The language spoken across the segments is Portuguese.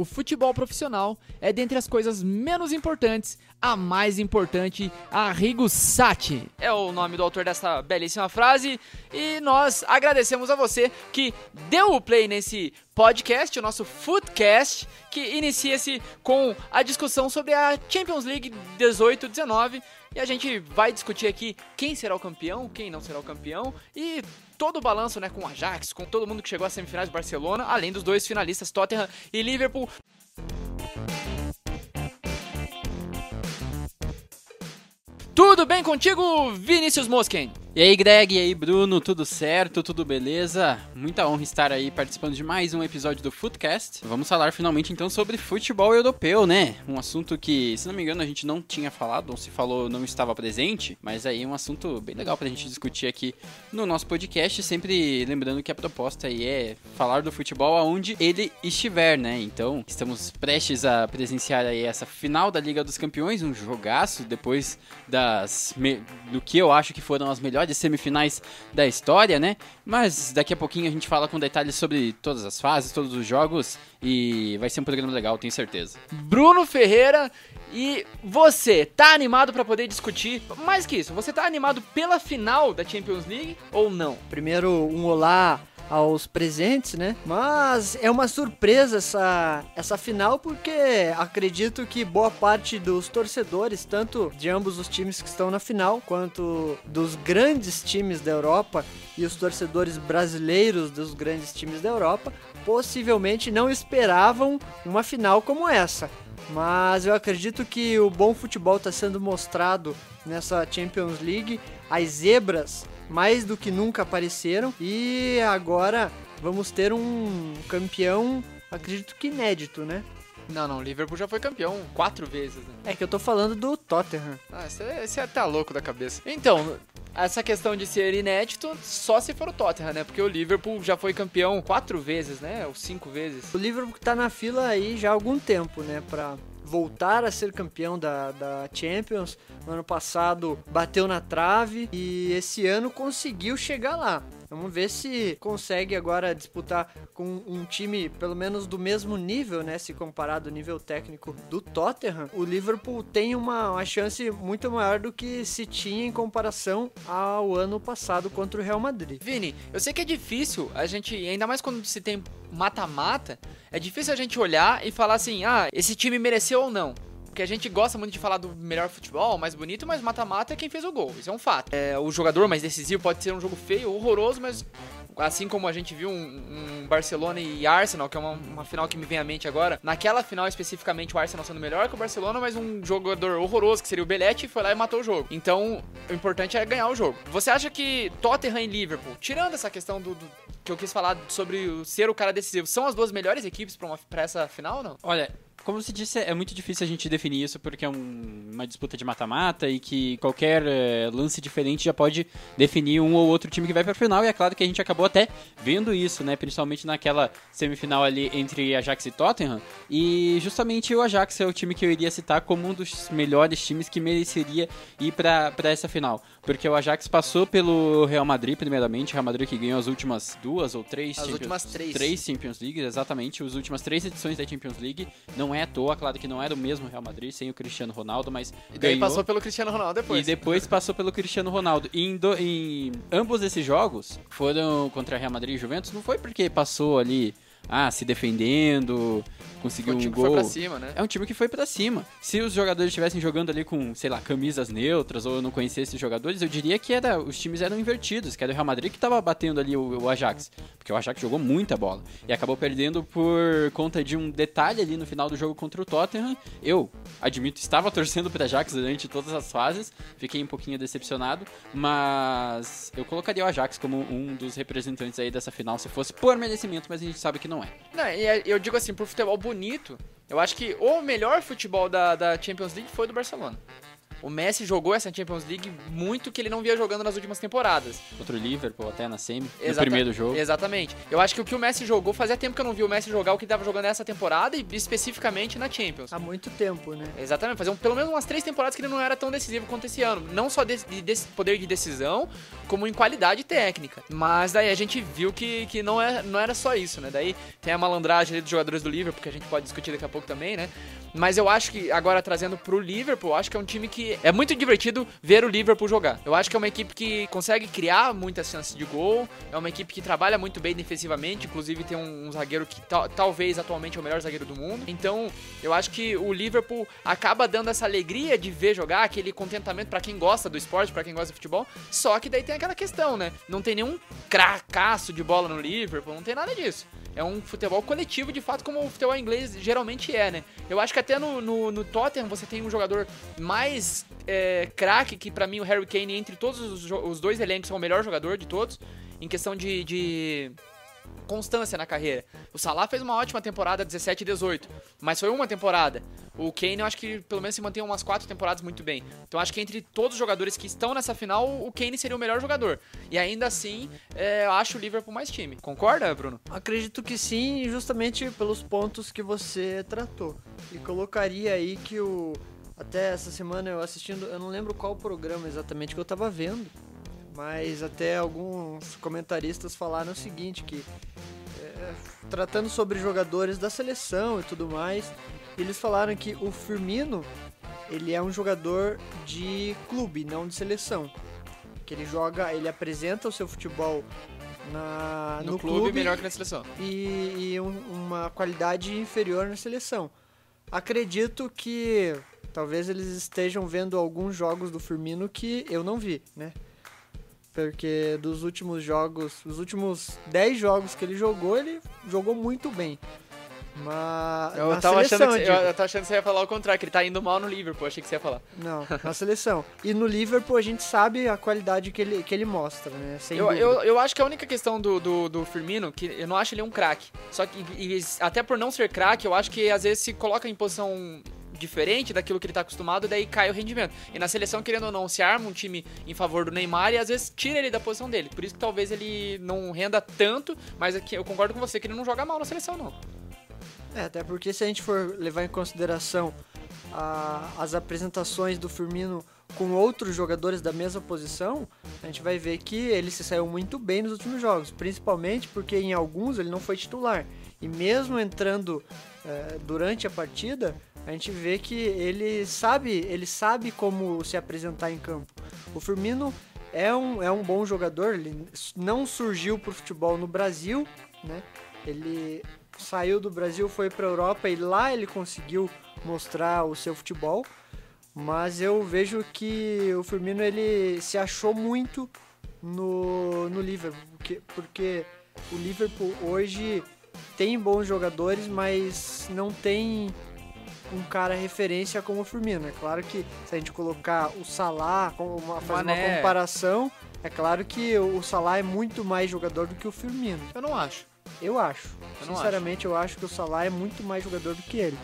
o futebol profissional é dentre as coisas menos importantes, a mais importante, Arrigo Sati. É o nome do autor dessa belíssima frase e nós agradecemos a você que deu o play nesse podcast, o nosso Footcast, que inicia-se com a discussão sobre a Champions League 18-19 e a gente vai discutir aqui quem será o campeão, quem não será o campeão e todo o balanço, né, com o Ajax, com todo mundo que chegou às semifinais do Barcelona, além dos dois finalistas Tottenham e Liverpool. Tudo bem contigo, Vinícius Mosquen? E aí, Greg, e aí, Bruno, tudo certo? Tudo beleza? Muita honra estar aí participando de mais um episódio do Footcast. Vamos falar finalmente então sobre futebol europeu, né? Um assunto que, se não me engano, a gente não tinha falado, ou se falou, não estava presente, mas aí é um assunto bem legal pra gente discutir aqui no nosso podcast, sempre lembrando que a proposta aí é falar do futebol aonde ele estiver, né? Então, estamos prestes a presenciar aí essa final da Liga dos Campeões, um jogaço depois das do que eu acho que foram as melhores melhores semifinais da história, né? Mas daqui a pouquinho a gente fala com detalhes sobre todas as fases, todos os jogos e vai ser um programa legal, tenho certeza. Bruno Ferreira e você, tá animado para poder discutir? Mais que isso, você tá animado pela final da Champions League ou não? Primeiro, um olá aos presentes, né? Mas é uma surpresa essa, essa final porque acredito que boa parte dos torcedores, tanto de ambos os times que estão na final, quanto dos grandes times da Europa e os torcedores brasileiros dos grandes times da Europa, possivelmente não esperavam uma final como essa. Mas eu acredito que o bom futebol está sendo mostrado nessa Champions League. As zebras mais do que nunca apareceram e agora vamos ter um campeão, acredito que inédito, né? Não, não, Liverpool já foi campeão quatro vezes. Né? É que eu tô falando do Tottenham. Ah, você, é tá louco da cabeça. Então, essa questão de ser inédito só se for o Tottenham, né? Porque o Liverpool já foi campeão quatro vezes, né? Ou cinco vezes. O Liverpool tá na fila aí já há algum tempo, né? Pra voltar a ser campeão da, da Champions. No ano passado bateu na trave e esse ano conseguiu chegar lá. Vamos ver se consegue agora disputar com um time pelo menos do mesmo nível, né? Se comparado ao nível técnico do Tottenham, o Liverpool tem uma, uma chance muito maior do que se tinha em comparação ao ano passado contra o Real Madrid. Vini, eu sei que é difícil a gente, ainda mais quando se tem mata-mata, é difícil a gente olhar e falar assim, ah, esse time mereceu ou não. Porque a gente gosta muito de falar do melhor futebol, mais bonito, mas mata-mata é quem fez o gol. Isso é um fato. É, o jogador mais decisivo pode ser um jogo feio, horroroso, mas assim como a gente viu um, um Barcelona e Arsenal, que é uma, uma, final que me vem à mente agora, naquela final especificamente o Arsenal sendo melhor que o Barcelona, mas um jogador horroroso, que seria o Belletti, foi lá e matou o jogo. Então, o importante é ganhar o jogo. Você acha que Tottenham e Liverpool, tirando essa questão do, do que eu quis falar sobre o, ser o cara decisivo, são as duas melhores equipes para essa final ou não? Olha, como você disse, é muito difícil a gente definir isso porque é um, uma disputa de mata-mata e que qualquer é, lance diferente já pode definir um ou outro time que vai para final. E é claro que a gente acabou até vendo isso, né? Principalmente naquela semifinal ali entre Ajax e Tottenham. E justamente o Ajax é o time que eu iria citar como um dos melhores times que mereceria ir para essa final. Porque o Ajax passou pelo Real Madrid, primeiramente. Real Madrid que ganhou as últimas duas ou três. As Champions, últimas três. Três Champions League, exatamente. As últimas três edições da Champions League. Não é à toa, claro que não era o mesmo Real Madrid, sem o Cristiano Ronaldo, mas. E daí ganhou. passou pelo Cristiano Ronaldo depois. E depois passou pelo Cristiano Ronaldo. E em, do, em ambos esses jogos foram contra Real Madrid e Juventus, não foi porque passou ali ah, se defendendo, conseguiu um, um gol. Foi pra cima, né? É um time que foi para cima. Se os jogadores estivessem jogando ali com, sei lá, camisas neutras ou eu não conhecesse os jogadores, eu diria que era, os times eram invertidos, que era o Real Madrid que tava batendo ali o, o Ajax, porque o Ajax jogou muita bola e acabou perdendo por conta de um detalhe ali no final do jogo contra o Tottenham. Eu admito, estava torcendo para Ajax durante todas as fases, fiquei um pouquinho decepcionado, mas eu colocaria o Ajax como um dos representantes aí dessa final se fosse por merecimento, mas a gente sabe que não é. Não, e é, eu digo assim, por futebol bonito, eu acho que o melhor futebol da, da Champions League foi do Barcelona. O Messi jogou essa Champions League muito que ele não via jogando nas últimas temporadas. Contra o Liverpool, até na semi, no Exata- primeiro jogo. Exatamente. Eu acho que o que o Messi jogou, fazia tempo que eu não vi o Messi jogar o que ele tava jogando nessa temporada e especificamente na Champions. Há muito tempo, né? Exatamente, fazia um- pelo menos umas três temporadas que ele não era tão decisivo quanto esse ano. Não só de, de- poder de decisão, como em qualidade técnica. Mas daí a gente viu que, que não, é, não era só isso, né? Daí tem a malandragem ali dos jogadores do Liverpool, que a gente pode discutir daqui a pouco também, né? Mas eu acho que, agora trazendo pro Liverpool, eu acho que é um time que é muito divertido ver o Liverpool jogar. Eu acho que é uma equipe que consegue criar muitas chances de gol, é uma equipe que trabalha muito bem defensivamente, inclusive tem um, um zagueiro que tal- talvez atualmente é o melhor zagueiro do mundo. Então, eu acho que o Liverpool acaba dando essa alegria de ver jogar, aquele contentamento pra quem gosta do esporte, pra quem gosta de futebol. Só que daí tem aquela questão, né? Não tem nenhum cracaço de bola no Liverpool, não tem nada disso. É um futebol coletivo, de fato, como o futebol inglês geralmente é, né? Eu acho que até no, no, no Tottenham você tem um jogador mais é, craque, que pra mim o Harry Kane, entre todos os, os dois elencos, é o melhor jogador de todos, em questão de, de constância na carreira. O Salah fez uma ótima temporada 17 e 18, mas foi uma temporada. O Kane eu acho que pelo menos se mantém umas quatro temporadas muito bem. Então acho que entre todos os jogadores que estão nessa final, o Kane seria o melhor jogador. E ainda assim, é, eu acho o Liverpool mais time. Concorda, Bruno? Acredito que sim, justamente pelos pontos que você tratou. E colocaria aí que o. Até essa semana eu assistindo, eu não lembro qual programa exatamente que eu tava vendo, mas até alguns comentaristas falaram o seguinte, que é, tratando sobre jogadores da seleção e tudo mais, eles falaram que o Firmino, ele é um jogador de clube, não de seleção. Que ele joga, ele apresenta o seu futebol na, no, no, clube, melhor que na seleção. e, e um- uma qualidade inferior na seleção. Acredito que talvez eles estejam vendo alguns jogos do Firmino que eu não vi, né? Porque dos últimos jogos, os últimos 10 jogos que ele jogou, ele jogou muito bem. Mas Eu na tava, seleção, achando que, você- eu eu, tava achando que você ia falar o contrário, que ele tá indo mal no Liverpool, achei que você ia falar. Não, na seleção. E no Liverpool a gente sabe a qualidade que ele, que ele mostra, né? Sem Eu, dúvida. eu, eu acho que a única questão do, do, do Firmino, que eu não acho ele um craque. Só que, e- e até por não ser craque, eu acho que às vezes se coloca em posição diferente daquilo que ele tá acostumado, daí cai o rendimento. E na seleção, querendo ou não, se arma um time em favor do Neymar e às vezes tira ele da posição dele. Por isso que talvez ele não renda tanto, mas aqui eu concordo com você que ele não joga mal na seleção, não. É, até porque se a gente for levar em consideração a- as apresentações do Firmino com outros jogadores da mesma posição, a gente vai ver que ele se saiu muito bem nos últimos jogos, principalmente porque em alguns ele não foi titular. E mesmo entrando é, durante a partida, a gente vê que ele sabe, ele sabe como se apresentar em campo. O Firmino é um, é um bom jogador, ele não surgiu pro futebol no Brasil, né? Ele saiu do Brasil, foi para Europa e lá ele conseguiu mostrar o seu futebol. Mas eu vejo que o Firmino ele se achou muito no, no Liverpool, porque, porque o Liverpool hoje tem bons jogadores, mas não tem um cara referência como o Firmino. É claro que se a gente colocar o Salah, como uma, fazer uma comparação, é claro que o Salah é muito mais jogador do que o Firmino. Eu não acho. Eu acho. Eu Sinceramente, eu acho que o Salah é muito mais jogador do que ele.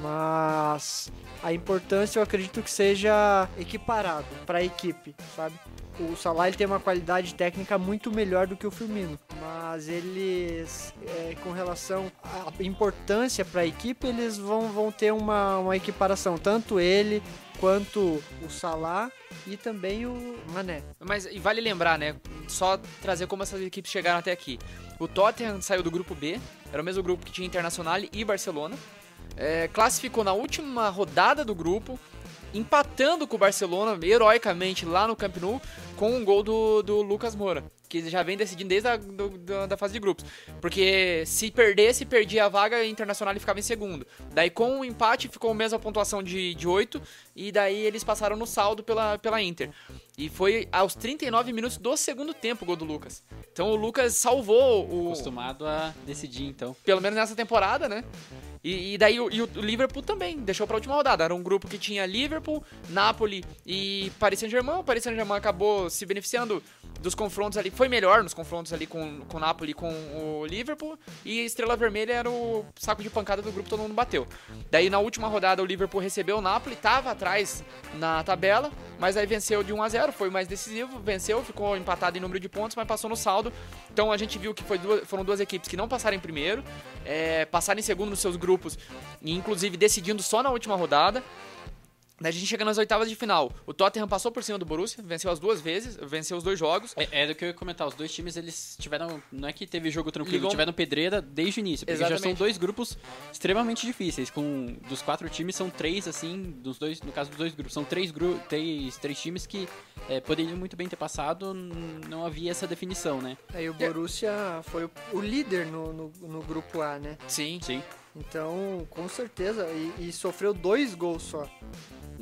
Mas a importância eu acredito que seja equiparado para a equipe, sabe? O Salah ele tem uma qualidade técnica muito melhor do que o Firmino, mas eles, é, com relação à importância para a equipe, eles vão, vão ter uma, uma equiparação, tanto ele quanto o Salah e também o Mané. Mas e vale lembrar, né? Só trazer como essas equipes chegaram até aqui. O Tottenham saiu do grupo B, era o mesmo grupo que tinha Internacional e Barcelona. É, classificou na última rodada do grupo, empatando com o Barcelona, heroicamente, lá no Camp Nou, com um gol do, do Lucas Moura, que já vem decidindo desde a do- da, da fase de grupos. Porque se perdesse, perdia a vaga Internacional e ficava em segundo. Daí com o empate ficou a mesma pontuação de, de 8, e daí eles passaram no saldo pela, pela Inter. E foi aos 39 minutos do segundo tempo o gol do Lucas. Então o Lucas salvou o, Acostumado a decidir, então. pelo menos nessa temporada, né? E, e daí o, e o Liverpool também deixou pra última rodada. Era um grupo que tinha Liverpool, Napoli e Paris Saint-Germain. O Paris Saint-Germain acabou se beneficiando dos confrontos ali. Foi melhor nos confrontos ali com, com o Napoli e com o Liverpool. E Estrela Vermelha era o saco de pancada do grupo, todo mundo bateu. Daí na última rodada o Liverpool recebeu o Napoli, tava atrás na tabela, mas aí venceu de 1 a 0 foi mais decisivo, venceu, ficou empatado em número de pontos, mas passou no saldo. Então a gente viu que duas, foram duas equipes que não passaram em primeiro, é, passaram em segundo nos seus grupos, e inclusive decidindo só na última rodada. Daí a gente chega nas oitavas de final. O Tottenham passou por cima do Borussia, venceu as duas vezes, venceu os dois jogos. É, é do que eu ia comentar, os dois times eles tiveram. Não é que teve jogo tranquilo, Ligou- tiveram pedreira desde o início. Porque já são Exatamente. dois grupos extremamente difíceis. Com dos quatro times, são três, assim, dos dois, no caso dos dois grupos, são três, gru três, três times que é, poderiam muito bem ter passado, não havia essa definição, né? Aí o Borussia foi o, o líder no, no, no grupo A, né? Sim. Sim. Então, com certeza. E, e sofreu dois gols só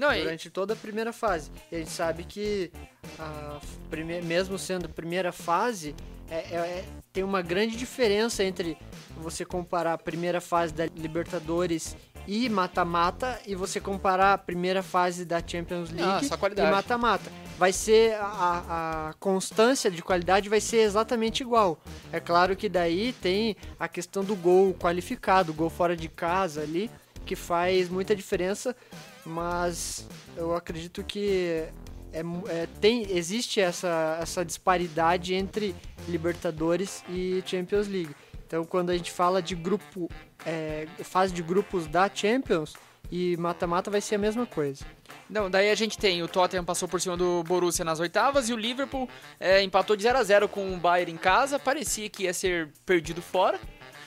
Não, e, durante toda a primeira fase. E a gente sabe que, a prime- mesmo sendo primeira fase, é- é- é- tem uma grande diferença entre você comparar a primeira fase da Libertadores e mata-mata e você comparar a primeira fase da Champions Ah, League só e mata-mata. Vai ser a, a constância de qualidade vai ser exatamente igual. É claro que daí tem a questão do gol qualificado, gol fora de casa ali, que faz muita diferença, mas eu acredito que é, é, tem, existe essa, essa disparidade entre Libertadores e Champions League. Então, quando a gente fala de grupo, é, fase de grupos da Champions e mata-mata, vai ser a mesma coisa. Não, daí a gente tem o Tottenham passou por cima do Borussia nas oitavas e o Liverpool é, empatou de 0 a 0 com o Bayern em casa. Parecia que ia ser perdido fora.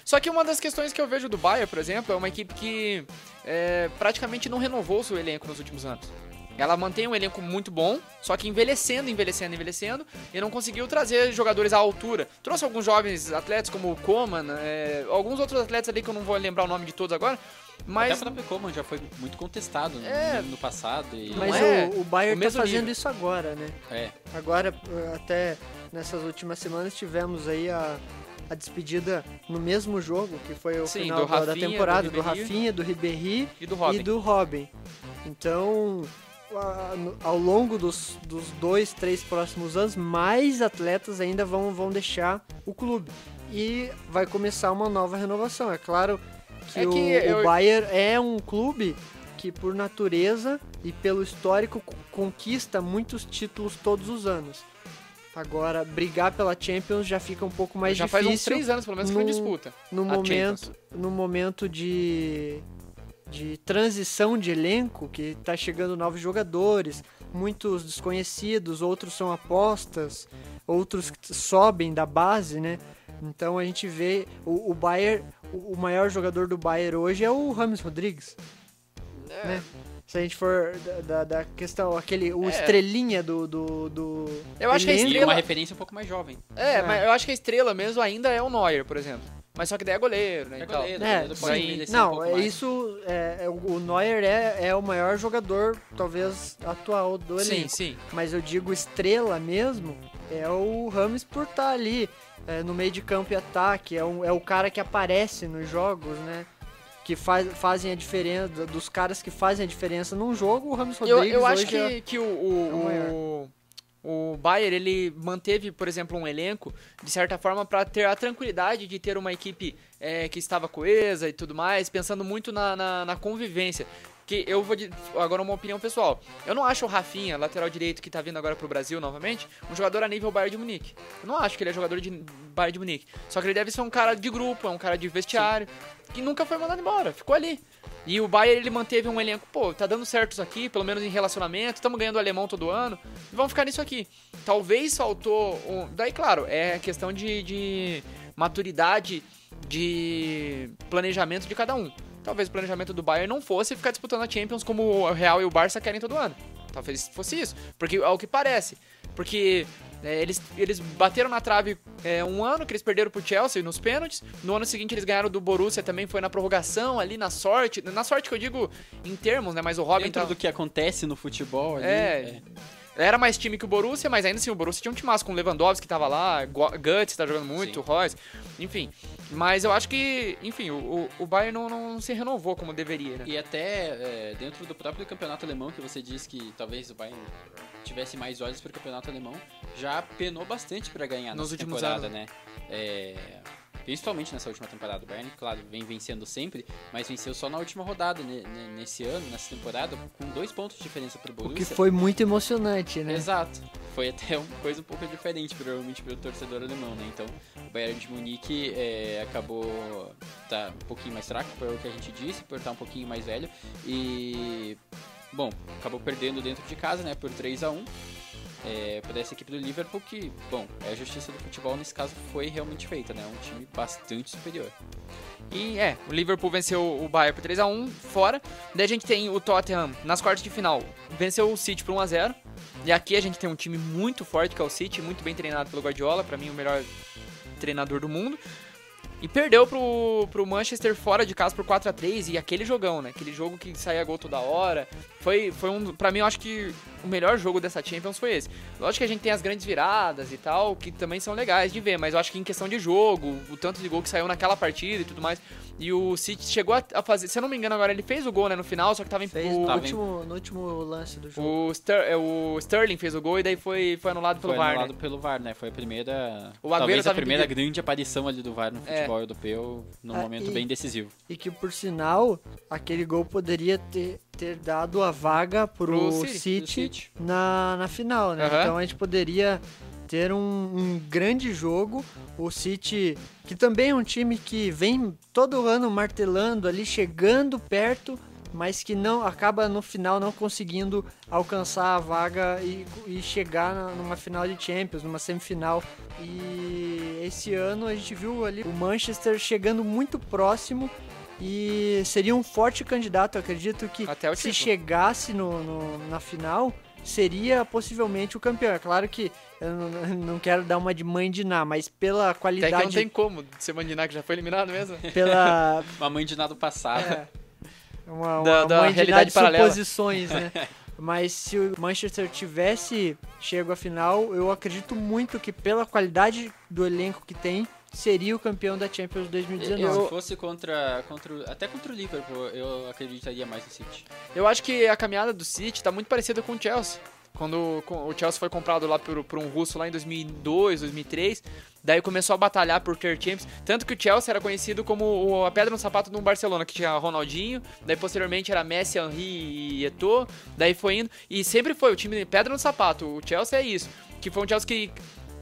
Só que uma das questões que eu vejo do Bayern, por exemplo, é uma equipe que é, praticamente não renovou o seu elenco nos últimos anos. Ela mantém um elenco muito bom, só que envelhecendo, envelhecendo, envelhecendo, e não conseguiu trazer jogadores à altura. Trouxe alguns jovens atletas, como o Coman, é, alguns outros atletas ali que eu não vou lembrar o nome de todos agora, mas Até o próprio Coman já foi muito contestado no- É. no, no passado. E, Mas é o, o Bayern tá mesmo fazendo nível. isso agora, né? é, Agora, eh, até nessas últimas semanas, tivemos aí a, a despedida no mesmo jogo, que foi o Sim, final da, da Rafinha, temporada, do do. Rafinha, do Ribéry e do Robin. e do Robin. Então, ao longo dos, dos dois, três próximos anos, mais atletas ainda vão, vão deixar o clube. E vai começar uma nova renovação. É claro que, É que o, eu- o Bayern é um clube que, por natureza e pelo histórico, co- conquista muitos títulos todos os anos. Agora, brigar pela Champions já fica um pouco mais Já faz difícil uns três anos, pelo menos, que foi em no- disputa. no momento, no momento de, de transição de elenco, que tá chegando novos jogadores, muitos desconhecidos, outros são apostas, outros que sobem da base, né? Então a gente vê o, o Bayern, o, o maior jogador do Bayern hoje é o Rames Rodrigues, É. né? Se a gente for da, da, da questão, aquele, o É. estrelinha do, do, do Eu acho que a estrela- uma referência um pouco mais jovem. É, É. mas eu acho que a estrela mesmo ainda é o Neuer, por exemplo. Mas só que daí é goleiro, né? É goleiro, É, goleiro sim. envelhecer um Não, pouco é mais. isso. É, é, o Neuer é, é o maior jogador, talvez, atual do Sim, elenco. sim. Mas eu digo estrela mesmo, é o Rames por estar ali é, no meio de campo e ataque. É, um, é o cara que aparece nos jogos, né? Que faz, fazem a diferença, dos caras que fazem a diferença num jogo, o Rames Eu, Rodrigues eu acho hoje é- que, que o, é o o, o, o Bayern, ele manteve, por exemplo, um elenco, de certa forma, para ter a tranquilidade de ter uma equipe é, que estava coesa e tudo mais, pensando muito na, na, na convivência. Que eu vou. Agora, uma opinião pessoal. Eu não acho o Rafinha, lateral direito que tá vindo agora pro Brasil novamente, um jogador a nível Bayern de Munique. Eu não acho que ele é jogador de Bayern de Munique. Só que ele deve ser um cara de grupo, é um cara de vestiário, que nunca foi mandado embora, ficou ali. E o Bayern ele manteve um elenco, pô, tá dando certo isso aqui, pelo menos em relacionamento, estamos ganhando o alemão todo ano, vamos ficar nisso aqui. Talvez faltou. Um... Daí, claro, é questão de, de maturidade, de planejamento de cada um. Talvez o planejamento do Bayern não fosse ficar disputando a Champions como o Real e o Barça querem todo ano. Talvez fosse isso, porque é o que parece. Porque é, eles, eles bateram na trave é, um ano, que eles perderam pro Chelsea nos pênaltis. No ano seguinte eles ganharam do Borussia também, foi na prorrogação, ali na sorte. Na sorte que eu digo em termos, né? Mas o Robin Dentro tá... do que acontece no futebol ali. É. Era mais time que o Borussia, mas ainda assim o Borussia tinha um timaço com o Lewandowski que tava lá, Gu- Guts tá jogando muito, Sim. Royce, enfim. Mas eu acho que, enfim, o, o, o Bayern não, não se renovou como deveria, né? E até é, dentro do próprio campeonato alemão, que você disse que talvez o Bayern tivesse mais olhos para o campeonato alemão, já penou bastante para ganhar Nos nessa últimos temporada, anos. né? É, principalmente nessa última temporada. O Bayern, claro, vem vencendo sempre, mas venceu só na última rodada, ne- nesse ano, nessa temporada, com dois pontos de diferença para o O que Borussia. foi muito emocionante, né? Exato. Foi até uma coisa um pouco diferente, provavelmente, para o torcedor alemão, né? Então, o Bayern de Munique é, acabou tá um pouquinho mais fraco, pelo que a gente disse, por estar um pouquinho mais velho. E, bom, acabou perdendo dentro de casa, né? Por 3 a 1 é, para essa equipe do Liverpool, que, bom, é a justiça do futebol nesse caso foi realmente feita, né? Um time bastante superior. E é, o Liverpool venceu o Bayern por 3x1 fora. Daí a gente tem o Tottenham nas quartas de final, venceu o City por 1x0. E aqui a gente tem um time muito forte que é o City, muito bem treinado pelo Guardiola, pra mim o melhor treinador do mundo. E perdeu pro, pro Manchester fora de casa por 4 a 3 e aquele jogão, né? Aquele jogo que saía gol toda hora. Foi, foi um. Pra mim, eu acho que o melhor jogo dessa Champions foi esse. Lógico que a gente tem as grandes viradas e tal, que também são legais de ver, mas eu acho que em questão de jogo, o tanto de gol que saiu naquela partida e tudo mais. E o City chegou a, fazer. Se eu não me engano, agora ele fez o gol, né, no final, só que tava em. Fez o, no Tava último, no último lance do jogo. o, Ster- é, o Sterling fez o gol e daí foi, foi anulado pelo foi VAR. anulado né? pelo VAR, né? Foi a primeira. O talvez a primeira impedido. grande aparição ali do VAR no É. futebol europeu, num Ah, momento e- bem decisivo. E que, por sinal, aquele gol poderia ter, ter dado a vaga pro, Pro City, City, City. Na, na final, né? Aham. Então a gente poderia ter um, um grande jogo. O City, que também é um time que vem todo ano martelando ali, chegando perto, mas que não acaba no final não conseguindo alcançar a vaga e, e chegar na- numa final de Champions, numa semifinal. E esse ano a gente viu ali o Manchester chegando muito próximo e seria um forte candidato. Eu acredito que Até se chegasse no, no- na final, seria possivelmente o campeão. É claro que eu não, não quero dar uma de mãe de Ná, mas pela Até que qualidade, não tem como você mandinar que já foi eliminado mesmo. pela Uma mãe de nada passado. é, uma, uma Da- da mãe de realidade de paralela. suposições, né? Mas se o Manchester tivesse chego à final, eu acredito muito que pela qualidade do elenco que tem, seria o campeão da Champions 2019. Se fosse contra, contra. Até contra o Liverpool, eu acreditaria mais no City. Eu acho que a caminhada do City tá muito parecida com o Chelsea. Quando o Chelsea foi comprado lá por, por um russo lá em 2002, 2003, daí começou a batalhar por ter Champions. Tanto que o Chelsea era conhecido como a pedra no sapato do Barcelona, que tinha Ronaldinho, daí posteriormente era Messi, Henry e Eto'o, daí foi indo. E sempre foi o time pedra no sapato. O Chelsea é isso. Que foi um Chelsea que,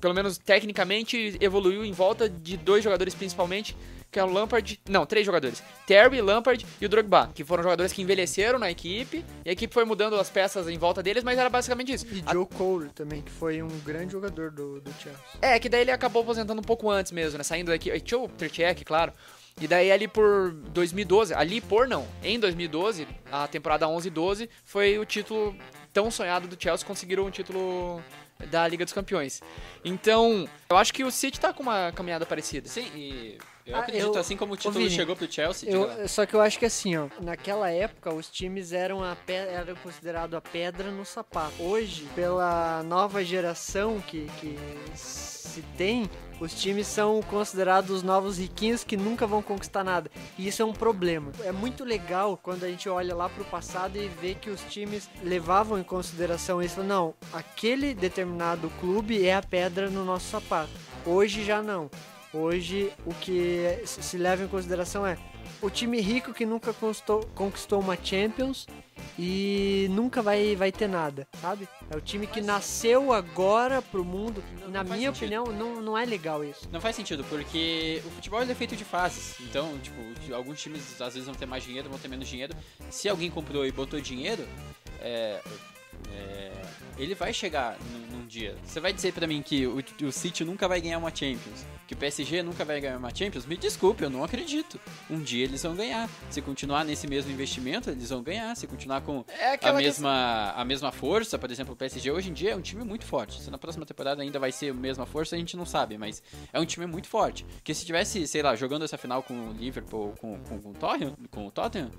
pelo menos tecnicamente, evoluiu em volta de dois jogadores principalmente, que é o Lampard. Não, três jogadores. Terry, Lampard e o Drogba, que foram jogadores que envelheceram na equipe, e a equipe foi mudando as peças em volta deles, mas era basicamente isso. E A- Joe Cole também, que foi um grande jogador do, do Chelsea. É, que daí ele acabou aposentando um pouco antes mesmo, né? Saindo daqui. Tinha o Tertiek, claro. E daí ali por 2012, ali por não, em 2012, a temporada 11 e 12, foi o título tão sonhado do Chelsea, conseguiram o título da Liga dos Campeões. Então, eu acho que o City tá com uma caminhada parecida. Sim, e eu Ah, acredito, eu- assim como o título Vini, chegou pro Chelsea, Eu- só que eu acho que assim, ó, naquela época os times eram a pe- eram considerados a pedra no sapato. Hoje, pela nova geração que, que se tem, os times são considerados os novos riquinhos que nunca vão conquistar nada. E isso é um problema. É muito legal quando a gente olha lá pro passado e vê que os times levavam em consideração isso. Não, aquele determinado clube é a pedra no nosso sapato. Hoje já não. Hoje o que se leva em consideração é o time rico que nunca conquistou, conquistou uma Champions e nunca vai, vai ter nada, sabe? É o time que nasceu agora pro mundo. Não- Na não minha opinião, não, não é legal isso. Não faz sentido, porque o futebol é feito de fases. Então, tipo, alguns times às vezes vão ter mais dinheiro, vão ter menos dinheiro. Se alguém comprou e botou dinheiro, é, é, ele vai chegar num, num dia. Você vai dizer pra mim que o, o City nunca vai ganhar uma Champions, que o PSG nunca vai ganhar uma Champions? Me desculpe, eu não acredito. Um dia eles vão ganhar. Se continuar nesse mesmo investimento, eles vão ganhar. Se continuar com É a mesma, a mesma força, por exemplo, o PSG hoje em dia é um time muito forte. Se na próxima temporada ainda vai ser a mesma força, a gente não sabe, mas é um time muito forte. Que se tivesse, sei lá, jogando essa final com o Liverpool, com, com, com o Tottenham, com o Tottenham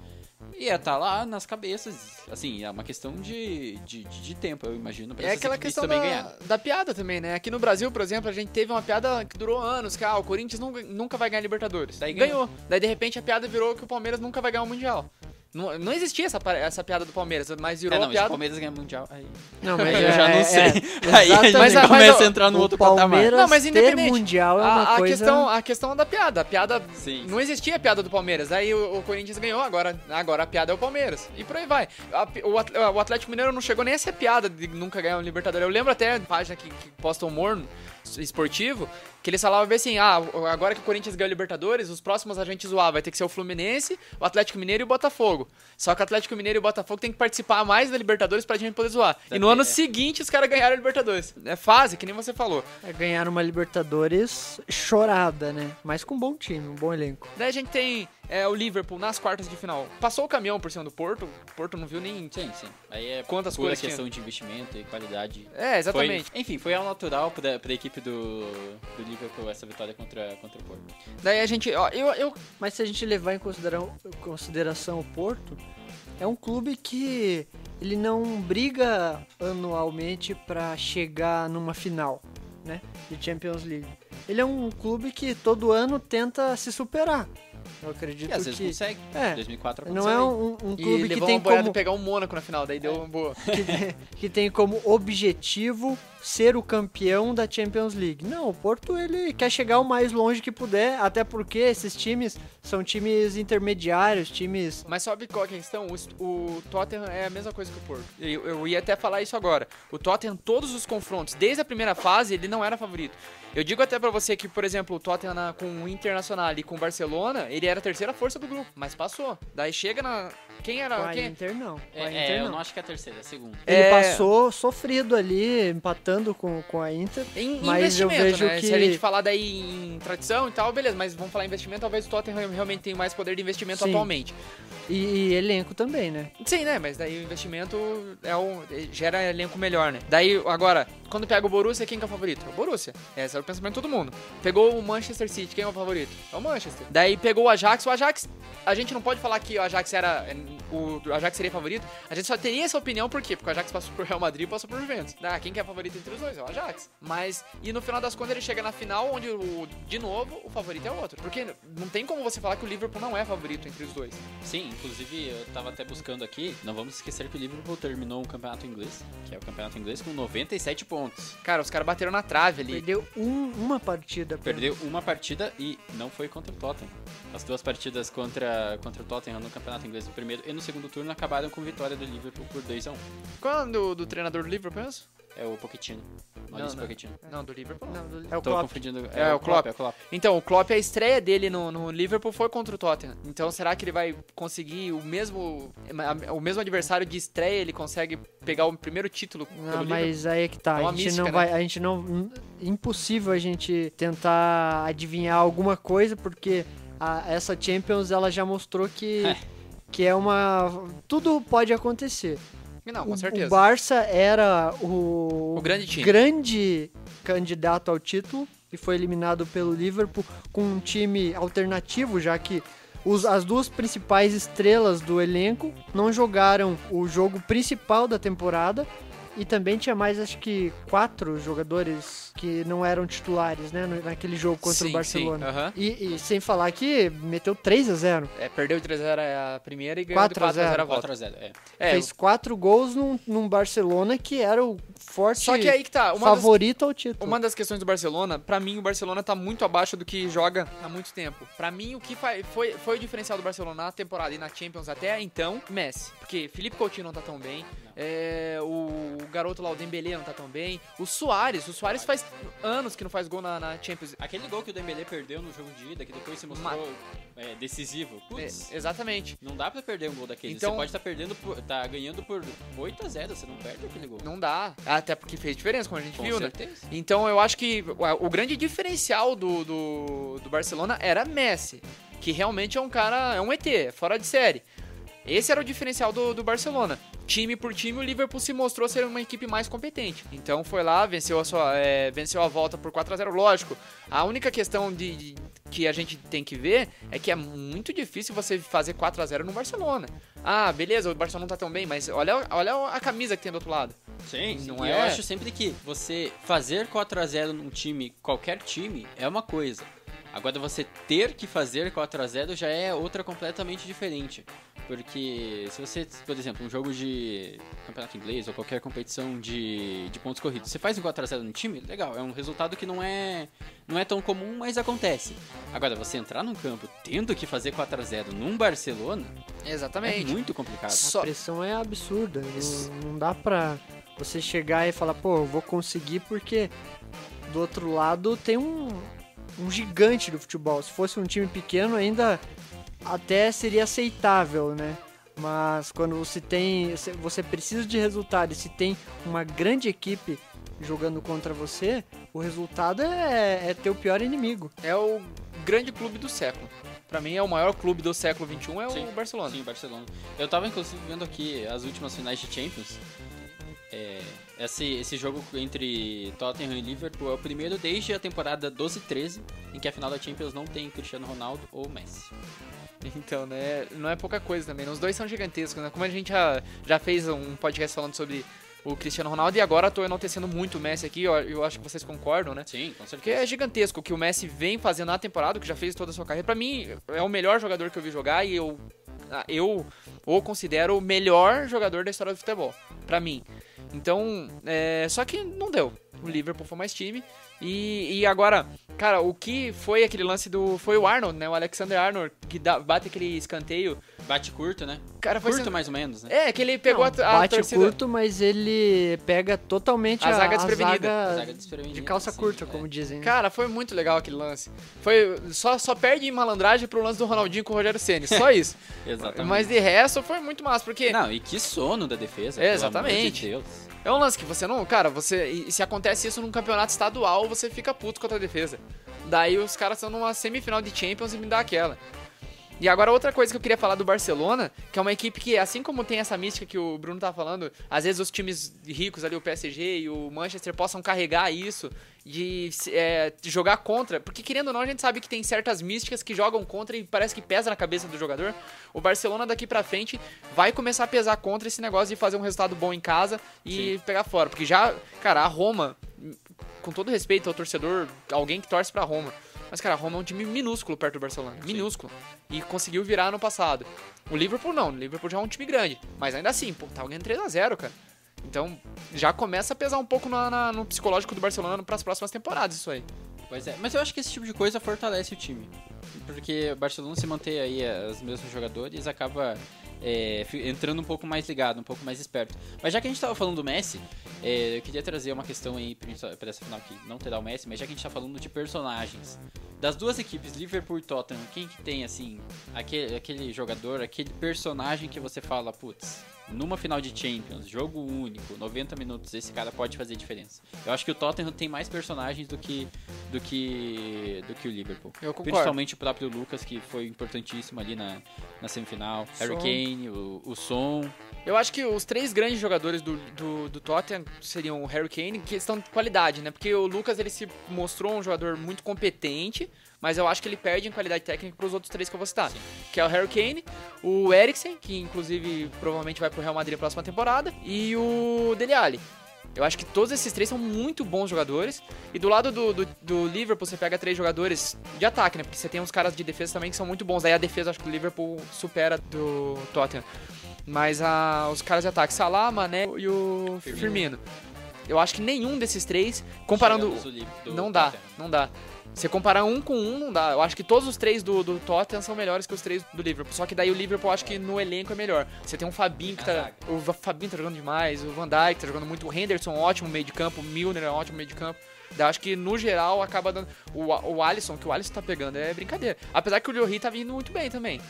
ia estar lá nas cabeças. Assim, é uma questão de, de, de, tempo, eu imagino. Pra É aquela questão também da, ganhar. da piada também, né? Aqui no Brasil, por exemplo, a gente teve uma piada que durou anos, que ah, o Corinthians nunca, nunca vai ganhar Libertadores. Daí ganhou. Daí, de repente, a piada virou que o Palmeiras nunca vai ganhar o Mundial. Não, não existia essa, essa piada do Palmeiras, mas virou É, não, a mas se o piada... Palmeiras ganhar Mundial, aí... Não, Aí mas eu já é- não é- sei. é, aí a gente. Mas a- começa mas a entrar no o outro patamar. Palmeiras Não, mas ter independente. mundial é uma A, a coisa... questão, a questão da piada. A piada. Sim. Não existia a piada do Palmeiras. Aí o, o Corinthians ganhou, agora, agora a piada é o Palmeiras. E por aí vai. A o, o Atlético Mineiro não chegou nem a ser piada de nunca ganhar um Libertadores. Eu lembro até a página que, que posta humor no- esportivo. Que eles falavam bem assim: ah, agora que o Corinthians ganhou o Libertadores, os próximos a gente zoar vai ter que ser o Fluminense, o Atlético Mineiro e o Botafogo. Só que o Atlético Mineiro e o Botafogo tem que participar mais da Libertadores pra gente poder zoar. E no ano é. seguinte os caras ganharam a Libertadores. É fase, que nem você falou. É ganhar uma Libertadores chorada, né? Mas com um bom time, um bom elenco. Daí a gente tem é, o Liverpool nas quartas de final. Passou o caminhão por cima do Porto. O Porto não viu nem. Sim, sim. Aí é Quantas pura cores questão de investimento e qualidade. É, exatamente. Foi- enfim, foi ao natural pra, pra equipe do, do Liverpool essa vitória contra, contra o Porto. Daí a gente. Ó, eu, eu, Mas se a gente levar em consideração, consideração o Porto, é um clube que ele não briga anualmente pra chegar numa final, né, de Champions League. Ele é um clube que todo ano tenta se superar. Eu acredito E às vezes que consegue. é, 2004 não é um, um e clube que levou tem como pegar um Mônaco na final. Daí deu uma boa. que, que tem como objetivo ser o campeão da Champions League. Não, o Porto ele quer chegar o mais longe que puder, até porque esses times são times intermediários, times Mas sabe qual que é a questão? O, o Tottenham é a mesma coisa que o Porto. Eu, eu ia até falar isso agora. O Tottenham, todos os confrontos, desde a primeira fase, ele não era favorito. Eu digo até pra você que, por exemplo, o Tottenham na- com o Internacional e com o Barcelona, ele era a terceira força do grupo, mas passou. Daí chega na. Quem com era. a Quem, Inter não. Com a É, Inter é, eu não. não acho que é a terceira, é a segunda. Ele É. passou sofrido ali, empatando com, com a Inter. Em Mas eu investimento, vejo né? que- Se a gente falar daí em tradição e tal, beleza, mas vamos falar em investimento, talvez o Tottenham realmente tenha mais poder de investimento Sim. atualmente. E, e elenco também, né? Sim, né? Mas daí o investimento é um, gera elenco melhor, né? Daí, agora, quando pega o Borussia, quem que é o favorito? É o Borussia. Esse é o pensamento de todo mundo. Pegou o Manchester City, quem é o favorito? É o Manchester. Daí pegou o Ajax, o Ajax, a gente não pode falar que o Ajax era. O Ajax seria favorito. A gente só teria essa opinião, por quê? Porque o Ajax passou por Real Madrid e passou por Juventus. Ah, quem que é favorito entre os dois? É o Ajax. Mas, e no final das contas, ele chega na final, onde, o, de novo, o favorito é o outro. Porque não tem como você falar que o Liverpool não é favorito entre os dois. Sim, inclusive eu tava até buscando aqui, não vamos esquecer que o Liverpool terminou um campeonato inglês, que é o campeonato inglês, com 97 pontos. Cara, os caras bateram na trave ali. Perdeu um- uma partida. apenas. Perdeu uma partida e não foi contra o Tottenham. As duas partidas contra, contra o Tottenham no campeonato inglês no primeiro e no segundo turno acabaram com vitória do Liverpool por 2x1. Qual é o do, do treinador do Liverpool mesmo? É o Pochettino. Maurício não. Pochettino. Não, do Liverpool. Não, do- É o Tô Klopp. confundindo. É, o Klopp. É o Klopp. Então, o Klopp, a estreia dele no, no Liverpool foi contra o Tottenham. Então, será que ele vai conseguir o mesmo o mesmo adversário de estreia? Ele consegue pegar o primeiro título pelo Não, Liverpool? mas aí é que tá. É uma a gente mística, não né? vai, a gente não, impossível a gente tentar adivinhar alguma coisa porque a- essa Champions ela já mostrou que É. que é uma tudo pode acontecer. Não, o, com certeza. o Barça era o, O grande time. grande candidato ao título e foi eliminado pelo Liverpool com um time alternativo, já que os- as duas principais estrelas do elenco não jogaram o jogo principal da temporada e também tinha mais, acho que, quatro jogadores que não eram titulares, né, naquele jogo contra Sim, o Barcelona. sim, aham. E, e sem falar que meteu 3 a 0 É, perdeu de 3x0 a primeira e ganhou 4 de a 4x0 a 0. volta. 4x0, é. É, Fez quatro gols num, num Barcelona que era o forte só que aí que tá. Uma das, favorito ao título. uma das questões do Barcelona, pra mim, o Barcelona tá muito abaixo do que joga há muito tempo. Pra mim, o que foi, foi o diferencial do Barcelona na temporada e na Champions até então, Messi. Porque Felipe Coutinho não tá tão bem, é, o garoto lá, o Dembélé não tá tão bem, o Soares, o Soares faz anos que não faz gol na, na Champions. Aquele gol que o Dembélé perdeu no jogo de ida, que depois se mostrou é, decisivo. Putz, É, exatamente. não dá pra perder um gol daquele. Então- Você pode estar perdendo, por, tá ganhando por 8x0, você não perde aquele gol. Não dá. Até porque fez diferença, como a gente Com viu, né? certeza. Então eu acho que o, o grande diferencial do, do, do Barcelona era Messi, que realmente é um cara, é um ET, fora de série. Esse era o diferencial do, do Barcelona. Time por time, o Liverpool se mostrou ser uma equipe mais competente. Então foi lá, venceu a, sua, é, venceu a volta por 4 a 0 Lógico, a única questão de, de, que a gente tem que ver é que é muito difícil você fazer 4 a 0 no Barcelona. Ah, beleza, o Barcelona não tá tão bem, mas olha, olha a camisa que tem do outro lado. Sim, Não não é? Eu acho sempre que você fazer 4 a 0 num time, qualquer time, é uma coisa. Agora você ter que fazer 4 a 0 já é outra completamente diferente. Porque se você, por exemplo, um jogo de campeonato inglês ou qualquer competição de, de pontos corridos, você faz um 4 a 0 no time, legal, é um resultado que não é não é tão comum, mas acontece. Agora você entrar num campo tendo que fazer 4 a 0 num Barcelona é Exatamente. muito complicado. Só- A pressão é absurda. Não, não dá pra você chegar e falar, pô, eu vou conseguir porque do outro lado tem um, um gigante do futebol. Se fosse um time pequeno, ainda até seria aceitável, né? Mas quando você tem. Você precisa de resultado e se tem uma grande equipe jogando contra você, o resultado é, é teu pior inimigo. É o grande clube do século. Pra mim é o maior clube do século XXI é Sim, o Barcelona. Sim, o Barcelona. Eu tava inclusive vendo aqui as últimas finais de Champions. Esse, esse jogo entre Tottenham e Liverpool é o primeiro desde a temporada 12-13 em que a final da Champions não tem Cristiano Ronaldo ou Messi. Então, né? Não é pouca coisa também. né? Os dois são gigantescos, né? Como a gente já, já fez um podcast falando sobre o Cristiano Ronaldo e agora tô enaltecendo muito o Messi aqui, eu, eu acho que vocês concordam, né? Sim, com Porque é gigantesco o que o Messi vem fazendo na temporada, que já fez toda a sua carreira. Pra mim, é o melhor jogador que eu vi jogar e eu, ah, eu o considero o melhor jogador da história do futebol. Pra mim. Então, é, só que não deu. O Liverpool foi mais time. E, e agora, cara, o que foi aquele lance do. Foi o Arnold, né? O Alexander Arnold, que dá- bate aquele escanteio. Bate curto, né? Cara, foi Curto sen- mais ou menos, né? É, que ele pegou Não, a, a bate torcida. curto, mas ele pega totalmente A a, zaga a desprevenida. zaga Zaga desprevenida, de calça sim, curta, é. como dizem. né? Cara, foi muito legal aquele lance. Foi só, só perde em malandragem pro lance do Ronaldinho com o Rogério Ceni, só isso. Exatamente. Mas de resto foi muito massa, porque Não, e que sono da defesa. É, pelo amor de exatamente. Deus. É um lance que você não, cara, você e se acontece isso num campeonato estadual, você fica puto contra a defesa. Daí os caras estão numa semifinal de Champions e me dá aquela. E agora outra coisa que eu queria falar do Barcelona, que é uma equipe que, assim como tem essa mística que o Bruno tá falando, às vezes os times ricos ali, o PSG e o Manchester, possam carregar isso de é, jogar contra, porque querendo ou não, a gente sabe que tem certas místicas que jogam contra e parece que pesa na cabeça do jogador. O Barcelona daqui pra frente vai começar a pesar contra esse negócio de fazer um resultado bom em casa e pegar fora, porque já, cara, a Roma, com todo respeito ao torcedor, alguém que torce pra Roma, mas, cara, a Roma é um time minúsculo perto do Barcelona. Minúsculo. E conseguiu virar no passado. O Liverpool não. O Liverpool já é um time grande. Mas ainda assim, pô, tá ganhando 3x0, cara. Então, já começa a pesar um pouco na- na- no psicológico do Barcelona pras próximas temporadas, isso aí. Pois é, mas eu acho que esse tipo de coisa fortalece o time. Porque o Barcelona se mantém aí os mesmos jogadores acaba é, entrando um pouco mais ligado, um pouco mais esperto. Mas já que a gente tava falando do Messi, é, eu queria trazer uma questão aí para essa final que não terá o Messi, mas já que a gente tá falando de personagens. Das duas equipes, Liverpool e Tottenham, quem que tem, assim, aquele, aquele jogador, aquele personagem que você fala, putz, numa final de Champions, jogo único, 90 minutos, esse cara pode fazer diferença. Eu acho que o Tottenham tem mais personagens do que do que do que o Liverpool. Eu concordo. Principalmente o próprio Lucas, que foi importantíssimo ali na, na semifinal. Harry Son. Kane, o, o Son. Eu acho que os três grandes jogadores do, do, do Tottenham seriam o Harry Kane, que estão de qualidade, né? Porque o Lucas ele se mostrou um jogador muito competente, mas eu acho que ele perde em qualidade técnica para os outros três que eu vou citar. Que é o Harry Kane, o Eriksen, que inclusive provavelmente vai pro Real Madrid na próxima temporada, e o Dele Alli. Eu acho que todos esses três são muito bons jogadores. E do lado do, do, do Liverpool, você pega três jogadores de ataque, né? Porque você tem uns caras de defesa também que são muito bons. Aí a defesa, acho que o Liverpool supera do Tottenham. Mas a, os caras de ataque, Salah, Mané e o Firmino. Firmino. Eu acho que nenhum desses três, comparando... do Não dá, Tottenham. não dá. Você comparar um com um, não dá. Eu acho que todos os três do, do Tottenham são melhores que os três do Liverpool. Só que daí o Liverpool, eu acho que no elenco é melhor. Você tem um Fabinho que tá. O Fabinho tá jogando demais, o Van Dijk tá jogando muito, o Henderson, ótimo meio de campo, o Milner é um ótimo meio de campo. Daí eu acho que no geral acaba dando. O, o Alisson, que o Alisson tá pegando, é brincadeira. Apesar que o Lloris tá vindo muito bem também.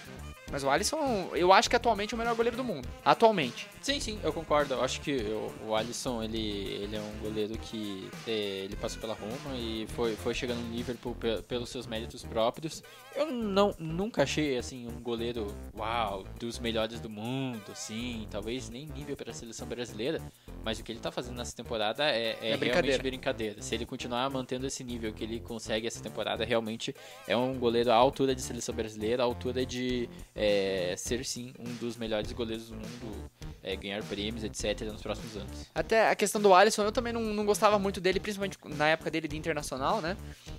Mas o Alisson, eu acho que atualmente é o melhor goleiro do mundo. Atualmente. Sim, sim, eu concordo. Eu acho que o, o Alisson, ele, ele é um goleiro que é, ele passou pela Roma e foi, foi chegando no Liverpool pe- pelos seus méritos próprios. Eu não, nunca achei, assim, um goleiro, uau, dos melhores do mundo, assim, talvez nem nível para a seleção brasileira. Mas o que ele tá fazendo nessa temporada é, é, realmente brincadeira. brincadeira. Se ele continuar mantendo esse nível que ele consegue essa temporada, realmente é um goleiro à altura de seleção brasileira, à altura de é, ser sim um dos melhores goleiros do mundo, é, ganhar prêmios, etc. nos próximos anos. Até a questão do Alisson, eu também não, não gostava muito dele, principalmente na época dele de internacional, né?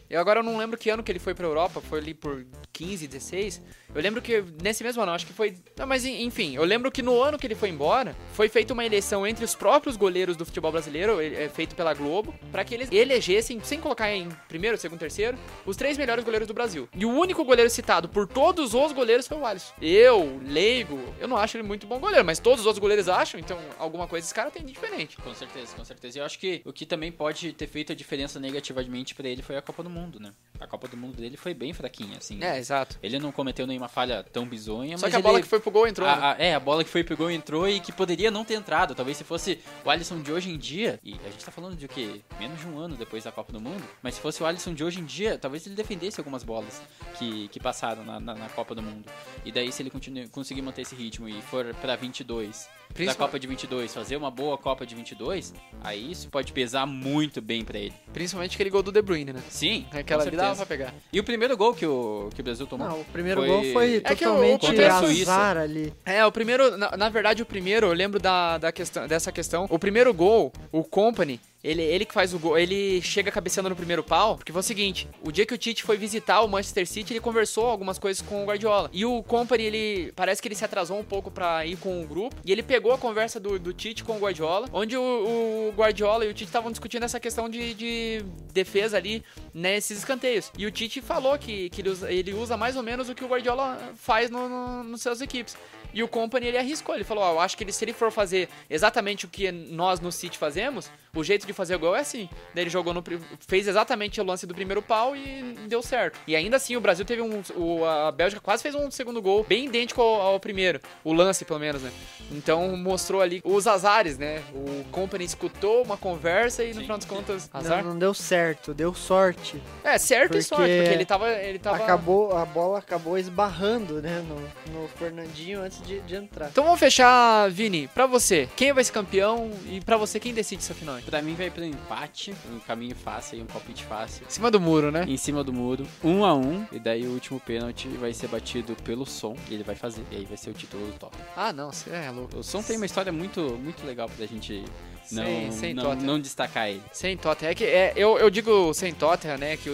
Eu agora não lembro que ano que ele foi pra Europa, foi ali por 15, 16. Eu lembro que nesse mesmo ano, acho que foi. Não, mas en- enfim, eu lembro que no ano que ele foi embora, foi feita uma eleição entre os próprios goleiros do futebol brasileiro, eh, feito pela Globo, pra que eles elegessem, sem colocar em primeiro, segundo, terceiro, os três melhores goleiros do Brasil. E o único goleiro citado por todos os goleiros foi o Alisson. Eu, leigo, eu não acho ele muito bom goleiro, mas todos os outros goleiros acham, então alguma coisa esse cara tem de diferente. Com certeza, com certeza. E eu acho que o que também pode ter feito a diferença negativamente pra ele foi a Copa do Mundo, né? A Copa do Mundo dele foi bem fraquinha, assim. É, exato. Ele não cometeu nenhuma falha tão bizonha, Só mas que a ele... bola que foi pro gol entrou. né? A- a- é, a bola que foi pro gol entrou e que poderia não ter entrado. Talvez se fosse o Alisson de hoje em dia, e a gente tá falando de o quê? Menos de um ano depois da Copa do Mundo. Mas se fosse o Alisson de hoje em dia, talvez ele defendesse algumas bolas que, que passaram na, na, na Copa do Mundo. E daí, se ele continue, conseguir manter esse ritmo e for pra 22, da Copa de 22, fazer uma boa Copa de 22, aí isso pode pesar muito bem pra ele. Principalmente aquele gol do De Bruyne, né? Sim, Aquela ali dava pra pegar. E o primeiro gol que o, que o Brasil tomou? Não, o primeiro Foi- gol foi É que o- totalmente contra a Suíça. azar ali. É, o primeiro, na, na verdade, o primeiro, eu lembro da, da questão, dessa questão. O primeiro gol, o Company, ele, ele que faz o gol, ele chega cabeceando no primeiro pau, porque foi o seguinte, o dia que o Tite foi visitar o Manchester City, ele conversou algumas coisas com o Guardiola. E o Company, ele, parece que ele se atrasou um pouco pra ir com o grupo, e ele pegou a conversa do, do Tite com o Guardiola, onde o, o Guardiola e o Tite estavam discutindo essa questão de, de defesa ali, nesses escanteios. E o Tite falou que, que ele, usa, ele usa mais ou menos o que o Guardiola faz no, no, nos seus equipes. E o Company ele arriscou, ele falou: Ó, eu acho que ele, se ele for fazer exatamente o que nós no City fazemos, o jeito de fazer gol é assim. Daí ele jogou no. fez exatamente o lance do primeiro pau e deu certo. E ainda assim, o Brasil teve um. o- a Bélgica quase fez um segundo gol bem idêntico ao, ao primeiro. O lance, pelo menos, né? Então mostrou ali os azares, né? O Company escutou uma conversa e no Sim. final das contas. Não, Azar? não deu certo, deu sorte. É, certo e Porque sorte, porque ele tava. Ele tava... Acabou, a bola acabou esbarrando, né, no, no Fernandinho antes de, de entrar. Então vamos fechar, Vini. Pra você, quem vai ser campeão? E pra você, quem decide essa final? Pra mim vai pro empate, um caminho fácil aí, um palpite fácil. Em cima do muro, né? Em cima do muro, um a um, e daí o último pênalti vai ser batido pelo som, e ele vai fazer, e aí vai ser o título do Tottenham. Ah, não, você é louco. O som tem uma história muito, muito legal pra gente não, Sem- sem não, não destacar ele. Sem Tottenham. É que é, eu, eu digo sem Tottenham, né? Que o,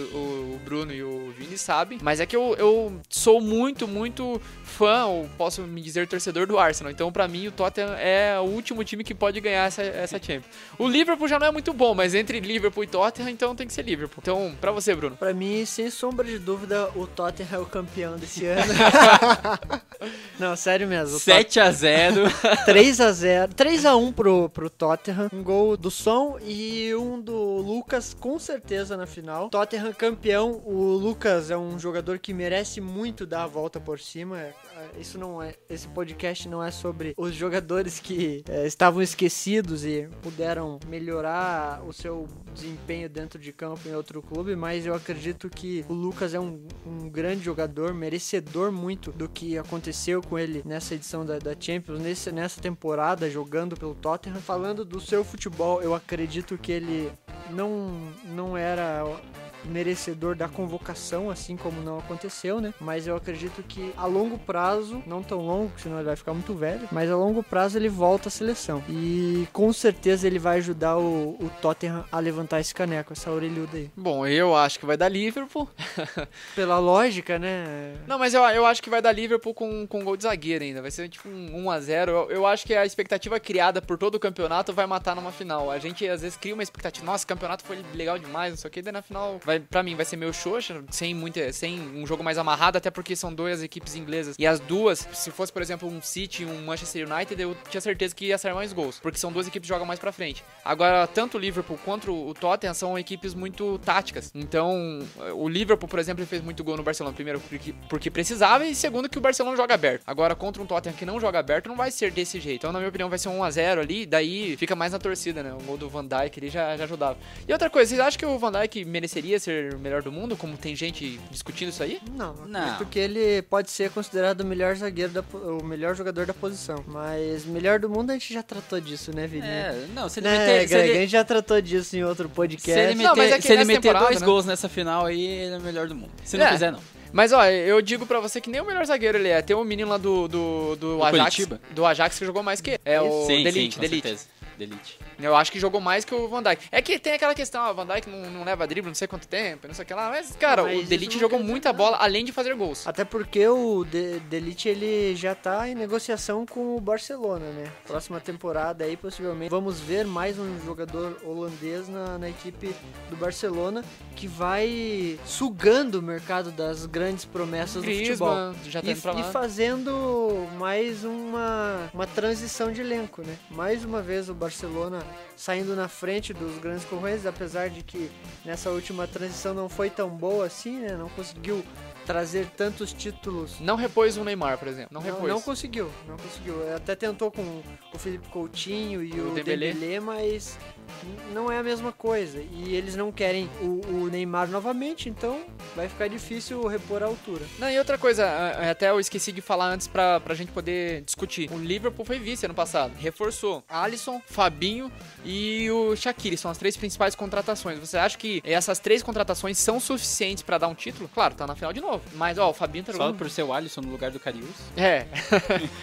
o Bruno e o Vini sabem. Mas é que eu, eu sou muito, muito fã, ou posso me dizer torcedor do Arsenal. Então, pra mim, o Tottenham é o último time que pode ganhar essa, essa Champions. O Liverpool já não é muito bom, mas entre Liverpool e Tottenham, então tem que ser Liverpool. Então, pra você, Bruno. Pra mim, sem sombra de dúvida, o Tottenham é o campeão desse ano. não, sério mesmo. o 7 a 0 3 a 0 3 a 1 pro, pro Tottenham. Um gol do Som e um do Lucas, com certeza, na final. Tottenham campeão. O Lucas é um jogador que merece muito dar a volta por cima. É, Isso não é. Esse podcast não é sobre os jogadores que é, estavam esquecidos e puderam melhorar o seu desempenho dentro de campo em outro clube, mas eu acredito que o Lucas é um, um grande jogador, merecedor muito do que aconteceu com ele nessa edição da, da Champions, nesse, nessa temporada, jogando pelo Tottenham. Falando do seu futebol, eu acredito que ele não, não era merecedor da convocação, assim como não aconteceu, né? Mas eu acredito que a longo prazo, não tão longo, senão ele vai ficar muito velho, mas a longo prazo ele volta à seleção. E com certeza ele vai ajudar o, o Tottenham a levantar esse caneco, essa orelhuda aí. Bom, eu acho que vai dar Liverpool. Pela lógica, né? Não, mas eu, eu acho que vai dar Liverpool com, com gol de zagueiro ainda. Vai ser tipo um 1x0. Eu, eu acho que a expectativa criada por todo o campeonato vai matar numa final. A gente às vezes cria uma expectativa. Nossa, o campeonato foi legal demais, não sei o que. Daí na final vai, pra mim vai ser meio xoxa, sem, muita, sem um jogo mais amarrado, até porque são duas equipes inglesas. E as duas, se fosse, por exemplo, um City e um Manchester United, eu tinha certeza que ia sair mais gols, porque são duas equipes que jogam mais pra frente. Agora, tanto o Liverpool quanto o Tottenham são equipes muito táticas. Então, o Liverpool, por exemplo, fez muito gol no Barcelona, primeiro porque, porque precisava e segundo que o Barcelona joga aberto. Agora, contra um Tottenham que não joga aberto, não vai ser desse jeito. Então, na minha opinião, vai ser um 1x0 ali, daí fica mais na torcida, né? O gol do Van Dijk ali já, já ajudava. E outra coisa, vocês acham que o Van Dijk mereceria ser o melhor do mundo, como tem gente discutindo isso aí? Não, Não. acredito que ele pode ser considerado o melhor zagueiro, da, o melhor jogador da posição. Mas melhor do mundo a gente já tratou disso, né, Vini? É, não, se ele Né, meter. Se Greg, ele, a gente já tratou disso em outro se podcast. ele Não, mas meter, é que se ele meter dois né? gols nessa final aí, ele é o melhor do mundo. Se não É. fizer, não. Mas ó, eu digo pra você que nem o melhor zagueiro ele é. Tem um menino lá do, do, do Ajax. Curitiba? Do Ajax que jogou mais que ele. É o sim, Delite, sim, Delite. certeza. Delite. Eu acho que jogou mais que o Van Dijk. É que tem aquela questão, ó, o Van Dijk não, não leva drible não sei quanto tempo, não sei o que lá. Mas, cara, Mas o Delite jogou muita nada. bola, além de fazer gols. Até porque o De- Delite ele já tá em negociação com o Barcelona, né? Próxima temporada aí, possivelmente, vamos ver mais um jogador holandês na, na equipe do Barcelona que vai sugando o mercado das grandes promessas do futebol. Griezmann já tá E, indo pra lá. e fazendo mais uma, uma transição de elenco, né? Mais uma vez o Barcelona saindo na frente dos grandes concorrentes, apesar de que nessa última transição não foi tão boa assim, né? Não conseguiu trazer tantos títulos. Não repôs o Neymar, por exemplo. Não Não, repôs. não conseguiu, não conseguiu. Até tentou com o Felipe Coutinho e O o, Dembélé. Dembélé, mas não é a mesma coisa. E eles não querem o, o Neymar novamente, então vai ficar difícil repor a altura. Não, e outra coisa, até eu esqueci de falar antes pra, pra gente poder discutir. O Liverpool foi vice ano passado. Reforçou Alisson, Fabinho e o Shaqiri. São as três principais contratações. Você acha que essas três contratações são suficientes pra dar um título? Claro, tá na final de novo. Mas, ó, o Fabinho tá Só jogando... por ser o Alisson no lugar do Carius. É.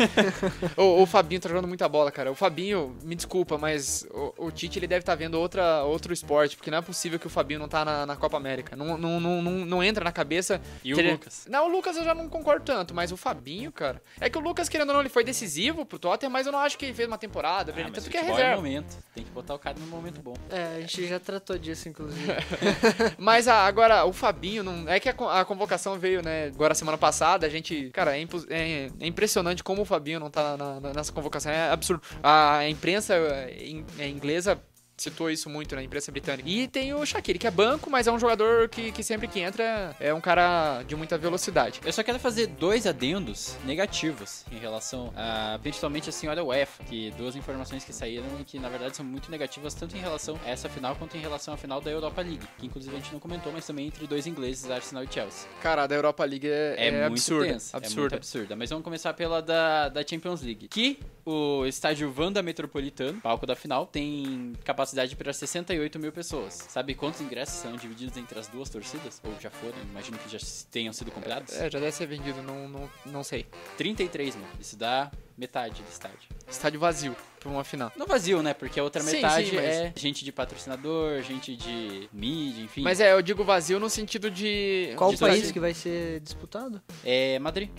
o, o Fabinho tá jogando muita bola, cara. O Fabinho, me desculpa, mas o, o Tite ele deve estar vendo outra, outro esporte, porque não é possível que o Fabinho não tá na, na Copa América. Não, não, não, não, não entra na cabeça. E o Teria- Lucas. Não, o Lucas eu já não concordo tanto, mas o Fabinho, cara. É que o Lucas, querendo ou não, ele foi decisivo pro Tottenham, mas eu não acho que ele fez uma temporada, Ah, tanto que é é reserva. momento. Tem que botar o cara no momento bom. É, a gente já tratou disso, inclusive. Mas ah, agora, o Fabinho, não, é que a, a convocação veio, né, agora semana passada, a gente, cara, é, impo- é- é impressionante como o Fabinho não tá na- na- nessa convocação, é absurdo. A imprensa é, é inglesa citou isso muito na imprensa britânica. E tem o Shaqiri, que é banco, mas é um jogador que, que sempre que entra é um cara de muita velocidade. Eu só quero fazer dois adendos negativos em relação a, principalmente a senhora UEFA, que duas informações que saíram e que na verdade são muito negativas tanto em relação a essa final quanto em relação à final da Europa League, que inclusive a gente não comentou, mas também entre dois ingleses, Arsenal e Chelsea. Cara, a da Europa League é, É, é absurda. tensa, é muito absurda. absurda. Mas vamos começar pela da, da Champions League, que o estádio Wanda Metropolitano, palco da final, tem capacidade para 68 mil pessoas. Sabe quantos ingressos são divididos entre as duas torcidas? Ou já foram? Imagino que já tenham sido comprados. É, já deve ser vendido, não, não, não sei. 33 mil. Isso dá metade do estádio. Estádio vazio pra uma final. Não vazio, né? Porque a outra Sim, metade sim, mas- é gente de patrocinador, gente de mídia, enfim. Mas é, eu digo vazio no sentido de. Qual de país que vai ser disputado? É Madrid,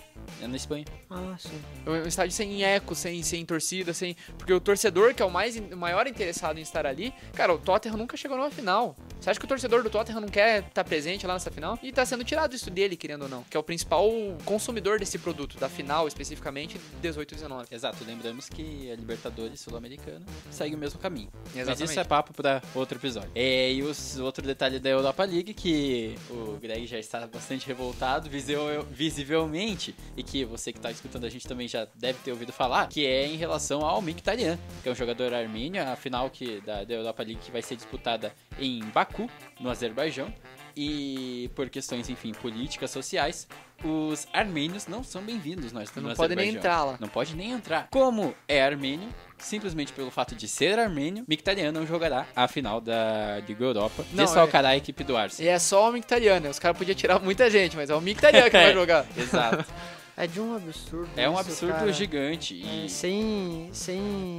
é na Espanha. Ah, sim. Um estádio sem eco, sem, sem torcida, sem. Porque o torcedor, que é o mais o maior interessado em estar ali, cara, o Tottenham nunca chegou numa final. Você acha que o torcedor do Tottenham não quer estar presente lá nessa final? E tá sendo tirado isso dele, querendo ou não. Que é o principal consumidor desse produto, da final especificamente, 18 e 19. Exato, lembramos que a Libertadores Sul-Americana segue o mesmo caminho. Mas Exatamente. isso é papo para outro episódio. É, e os, outro detalhe da Europa League que o Greg já está bastante revoltado visivelmente e que você que está escutando a gente também já deve ter ouvido falar, que é em relação ao Mkhitaryan, que é um jogador armênio, a final que, da, da Europa League que vai ser disputada em Baku, no Azerbaijão. E por questões, enfim, políticas, sociais, os armênios não são bem-vindos nós Não no pode nem entrar lá. Não pode nem entrar. Como é armênio, simplesmente pelo fato de ser armênio, Mkhitaryan não jogará a final da Liga Europa. Não, só é- a equipe do E Arsenal. é só o Mkhitaryan, né? Os caras podiam tirar muita gente, mas é o Mkhitaryan que vai jogar. Exato. É de um absurdo. É um isso, absurdo cara. gigante. É, E sem, sem,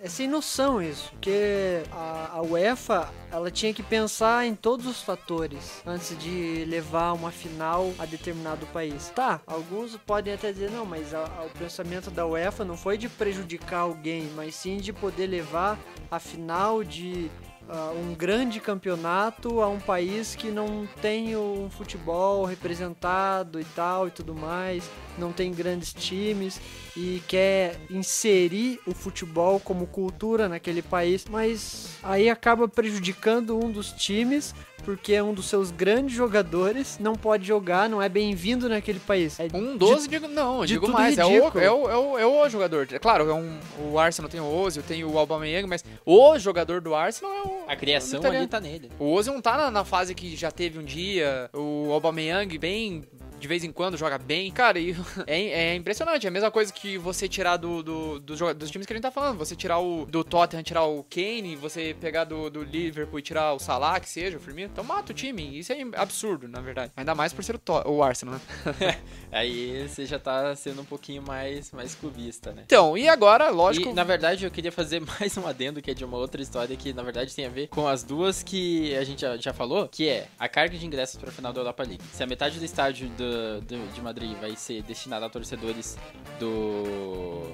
é sem noção isso, porque a, a UEFA ela tinha que pensar em todos os fatores antes de levar uma final a determinado país. Tá, alguns podem até dizer não, mas a- a- o pensamento da UEFA não foi de prejudicar alguém, mas sim de poder levar a final de ah, um grande campeonato a um país que não tem o futebol representado e tal e tudo mais, não tem grandes times e quer inserir o futebol como cultura naquele país, mas aí acaba prejudicando um dos times porque um dos seus grandes jogadores não pode jogar, não é bem-vindo naquele país. É Um 12, digo, não, de digo tudo mais, é ridículo. é, o, é, o, é o jogador. É claro, é um, o Arsenal tem o Ozil, tem o Aubameyang, mas o jogador do Arsenal é o... A criação italiano. ali tá nele. O Ozil não tá na, na fase que já teve um dia, o Aubameyang bem... De vez em quando joga bem, cara, e é, é impressionante. É a mesma coisa que você tirar do, do, do dos times que a gente tá falando. Você tirar o do Tottenham, tirar o Kane, você pegar do, do Liverpool e tirar o Salah, que seja, o Firmino. Então mata o time. Isso é absurdo, na verdade. Ainda mais por ser o, To- o Arsenal, né? Aí você já tá sendo um pouquinho mais, mais clubista, né? Então, e agora, lógico. E, na verdade, eu queria fazer mais um adendo que é de uma outra história que, na verdade, tem a ver com as duas que a gente já, já falou, que é a carga de ingressos para a final da Europa League. Se a metade do estádio do, do- de Madrid vai ser destinada a torcedores do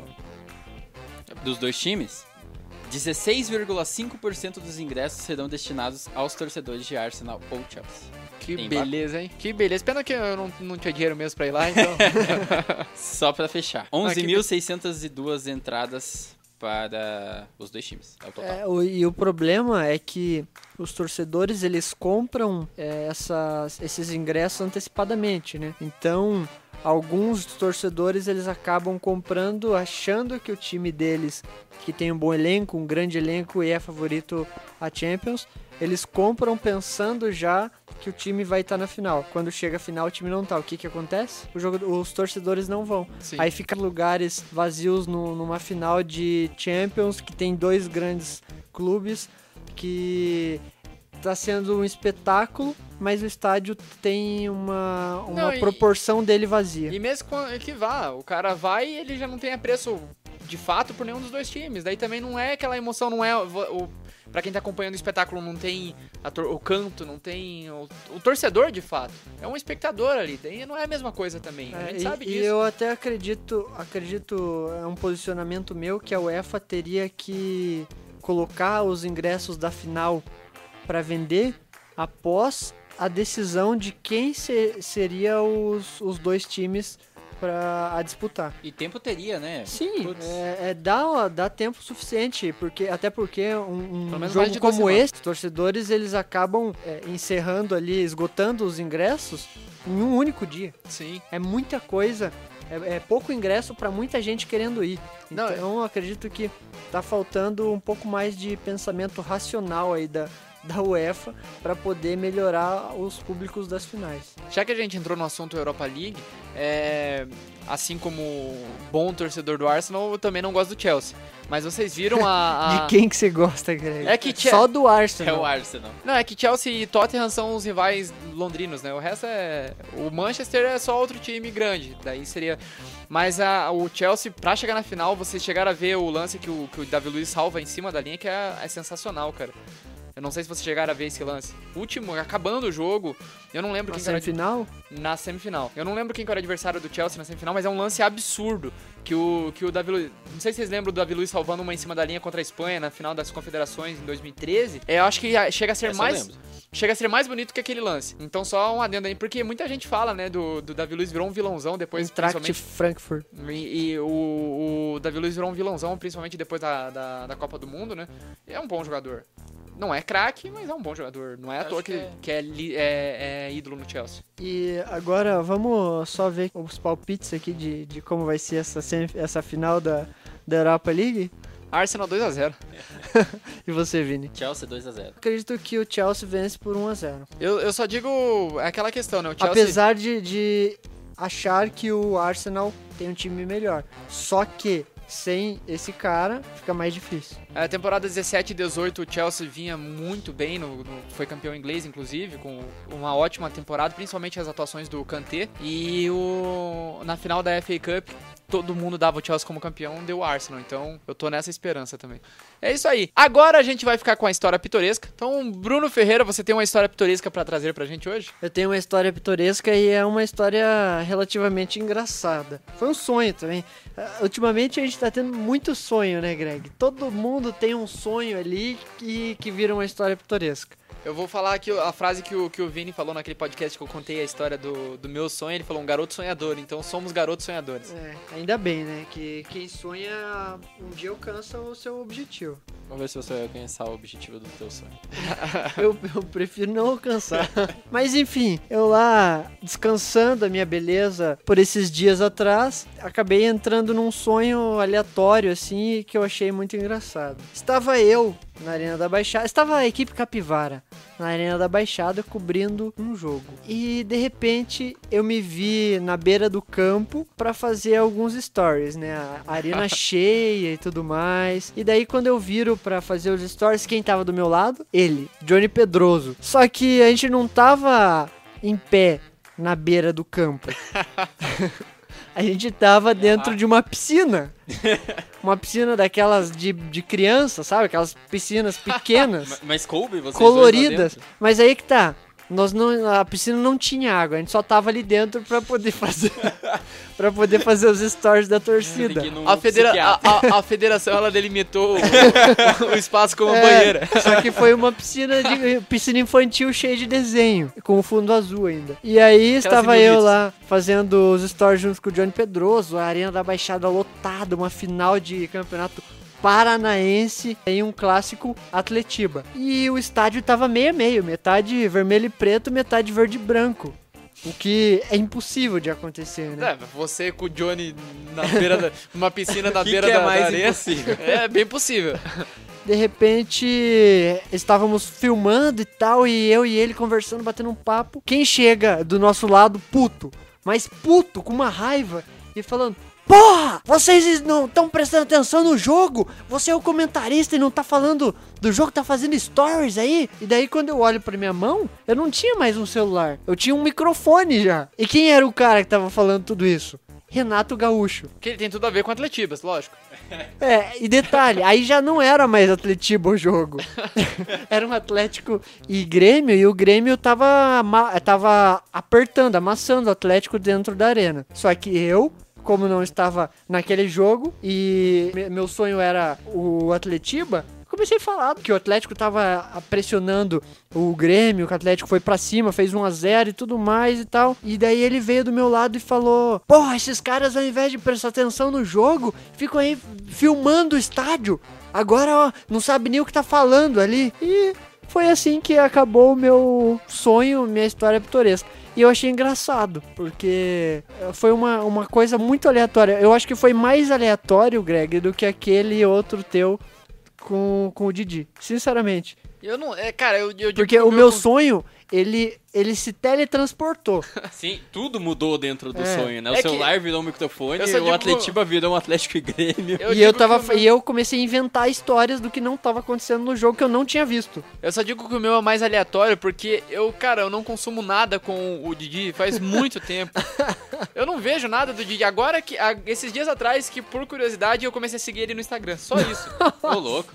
dos dois times, 16,5% dos ingressos serão destinados aos torcedores de Arsenal ou Chelsea. Que Tem beleza, hein? Que beleza. Pena que eu não, não tinha dinheiro mesmo pra ir lá, então. Só pra fechar. Ah, que 11.602 entradas para os dois times. É o. É, e o problema é que os torcedores eles compram é, essas, esses ingressos antecipadamente, né? Então, alguns torcedores eles acabam comprando achando que o time deles, que tem um bom elenco, um grande elenco e é favorito a Champions, eles compram pensando já que o time vai estar na final. Quando chega a final, o time não tá. O que que acontece? O jogo, os torcedores não vão. Sim. Aí fica lugares vazios no- numa final de Champions que tem dois grandes clubes que tá sendo um espetáculo, mas o estádio tem uma, uma Não, e- proporção dele vazia. E mesmo que vá, o cara vai e ele já não tem apreço de fato por nenhum dos dois times. Daí também não é aquela emoção, não é. O, Pra quem tá acompanhando o espetáculo, não tem a o canto, não tem o, o torcedor de fato. É um espectador ali. Daí não é a mesma coisa também. A É, gente e, sabe e disso. eu até acredito, acredito, é um posicionamento meu que a UEFA teria que colocar os ingressos da final para vender após a decisão de quem se- seria os, os dois times para disputar. E tempo teria, né? Sim, é, é, dá, dá tempo suficiente, porque até porque um, um jogo como esse, torcedores eles acabam é, encerrando ali, esgotando os ingressos em um único dia. Sim. É muita coisa, é, é pouco ingresso para muita gente querendo ir. Não, Então eu acredito que tá faltando um pouco mais de pensamento racional aí da, da UEFA para poder melhorar os públicos das finais. Já que a gente entrou no assunto Europa League, é, assim como bom torcedor do Arsenal, eu também não gosto do Chelsea. Mas vocês viram a. a- De quem que você gosta, Greg? É que Che- Só do É Arsenal. o Arsenal. Não, é que Chelsea e Tottenham são os rivais londrinos, né? O resto é. O Manchester é só outro time grande. Daí seria. Mas a, o Chelsea, pra chegar na final, vocês chegaram a ver o lance que o, que o Davi Luiz salva em cima da linha, que é, é sensacional, cara. Eu não sei se vocês chegaram a ver esse lance. Último, acabando o jogo. Eu não lembro Na quem que era semifinal? na semifinal. Eu não lembro quem que era o adversário do Chelsea na semifinal, mas é um lance absurdo. Que o, que o Davi Luiz. Não sei se vocês lembram do Davi Luiz salvando uma em cima da linha contra a Espanha na final das Confederações em 2013. É, eu acho que chega a ser Essa mais. Chega a ser mais bonito que aquele lance. Então só um adendo aí, porque muita gente fala, né, do, do Davi Luiz virou um vilãozão depois, principalmente. Frankfurt. E, e o, o Davi Luiz virou um vilãozão, principalmente depois da, da, da Copa do Mundo, né? E é um bom jogador. Não é craque, mas é um bom jogador. Não é à toa que que, é. que é, é- é ídolo no Chelsea. E agora vamos só ver os palpites aqui de, de como vai ser essa, essa final da, da Europa League. Arsenal 2x0. E você, Vini? Chelsea 2x0. Acredito que o Chelsea vence por 1 a 0 Eu, eu só digo é aquela questão, né? O Chelsea. Apesar de, de achar que o Arsenal tem um time melhor. Só que sem esse cara fica mais difícil. A temporada 17 e 18 o Chelsea vinha muito bem, no, no- foi campeão inglês inclusive, com uma ótima temporada, principalmente as atuações do Kanté. E o, na final da FA Cup todo mundo dava o Chelsea como campeão, deu o Arsenal. Então eu tô nessa esperança também. É isso aí. Agora a gente vai ficar com a história pitoresca. Então, Bruno Ferreira, você tem uma história pitoresca para trazer pra gente hoje? Eu tenho uma história pitoresca e é uma história relativamente engraçada. Foi um sonho também. Uh, ultimamente a gente tá tendo muito sonho, né, Greg? Todo mundo tem um sonho ali que, que vira uma história pitoresca. Eu vou falar aqui a frase que o, que o Vini falou naquele podcast que eu contei a história do, do meu sonho. Ele falou um garoto sonhador, então somos garotos sonhadores. É, ainda bem, né? Que quem sonha um dia alcança o seu objetivo. Vamos ver se você vai alcançar o objetivo do teu sonho. eu, eu prefiro não alcançar. Mas enfim, eu lá descansando a minha beleza por esses dias atrás, acabei entrando num sonho aleatório assim que eu achei muito engraçado. Estava eu na Arena da Baixada. Estava a equipe Capivara na Arena da Baixada cobrindo um jogo. E de repente eu me vi na beira do campo para fazer alguns stories, né? A arena cheia e tudo mais. E daí quando eu viro para fazer os stories, quem tava do meu lado? Ele, Johnny Pedroso. Só que a gente não tava em pé na beira do campo. a gente tava dentro de uma piscina. Uma piscina daquelas de, de criança, sabe? Aquelas piscinas pequenas. mas, mas coube vocês Coloridas. Mas aí que tá. Nós não, a piscina não tinha água, a gente só tava ali dentro para poder fazer para poder fazer os stories da torcida. A, federa a, a, a, federação ela delimitou o, o espaço como é, banheira. Só que foi uma piscina de piscina infantil cheia de desenho, com o fundo azul ainda. E aí Aquelas estava eu lá fazendo os stories junto com o Johnny Pedroso, a Arena da Baixada lotada, uma final de campeonato Paranaense em um clássico Atletiba. E o estádio tava meio a meio, metade vermelho e preto, metade verde e branco. O que é impossível de acontecer, né? É, você com o Johnny na beira da, numa piscina na que beira que é da, mais da areia. Impossível? É bem possível. De repente, estávamos filmando e tal, e eu e ele conversando, batendo um papo. Quem chega do nosso lado, puto, mas puto, com uma raiva, e falando: Porra! Vocês não estão prestando atenção no jogo? Você é o comentarista e não tá falando do jogo, tá fazendo stories aí? E daí quando eu olho pra minha mão, eu não tinha mais um celular. Eu tinha um microfone já. E quem era o cara que tava falando tudo isso? Renato Gaúcho. Que ele tem tudo a ver com Atletibas, lógico. É, e detalhe, aí já não era mais Atletiba o jogo. era um Atlético e Grêmio, e o Grêmio tava, tava apertando, amassando o Atlético dentro da arena. Só que eu, como não estava naquele jogo e meu sonho era o Atletiba, comecei a falar que o Atlético tava pressionando o Grêmio, que o Atlético foi para cima, fez 1 a 0 e tudo mais e tal. E daí ele veio do meu lado e falou: "Porra, esses caras ao invés de prestar atenção no jogo, ficam aí filmando o estádio. Agora, ó, não sabe nem o que tá falando ali". E foi assim que acabou o meu sonho, minha história pitoresca. E eu achei engraçado, porque foi uma, uma coisa muito aleatória. Eu acho que foi mais aleatório, Greg, do que aquele outro teu com, com o Didi. Sinceramente. Eu não. É, cara, eu, eu Porque o meu sonho ele, ele se teletransportou. Sim, tudo mudou dentro do é. sonho, né? O é celular virou um microfone, o digo... Atletiba virou um Atlético e Grêmio. Eu e eu tava meu... e eu comecei a inventar histórias do que não tava acontecendo no jogo que eu não tinha visto. Eu só digo que o meu é mais aleatório porque eu, cara, eu não consumo nada com o Didi faz muito tempo. Eu não vejo nada do Didi. Agora que esses dias atrás que por curiosidade eu comecei a seguir ele no Instagram, só isso. Ô louco.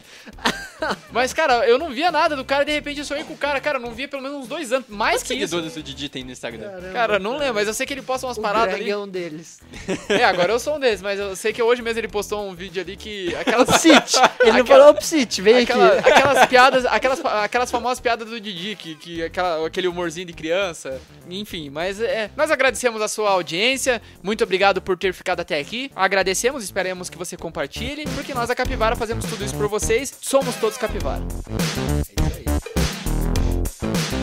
Mas cara, eu não via nada do cara, de repente eu sonhei com o cara, cara, eu não via pelo menos uns dois mais Quantos que seguidores isso. o Didi tem no Instagram? Caramba, cara, não lembro, mas eu sei que ele posta umas o paradas Greg ali. é um deles. É, agora eu sou um deles, mas eu sei que hoje mesmo ele postou um vídeo ali que... Aquelas... Psit! Ele não falou Psit, vem aquela, aqui. Aquelas piadas, aquelas, aquelas famosas piadas do Didi, que, que aquela, aquele humorzinho de criança, enfim, mas é... Nós agradecemos a sua audiência, muito obrigado por ter ficado até aqui, agradecemos, esperemos que você compartilhe, porque nós, a Capivara, fazemos tudo isso por vocês, somos todos Capivara. É isso aí.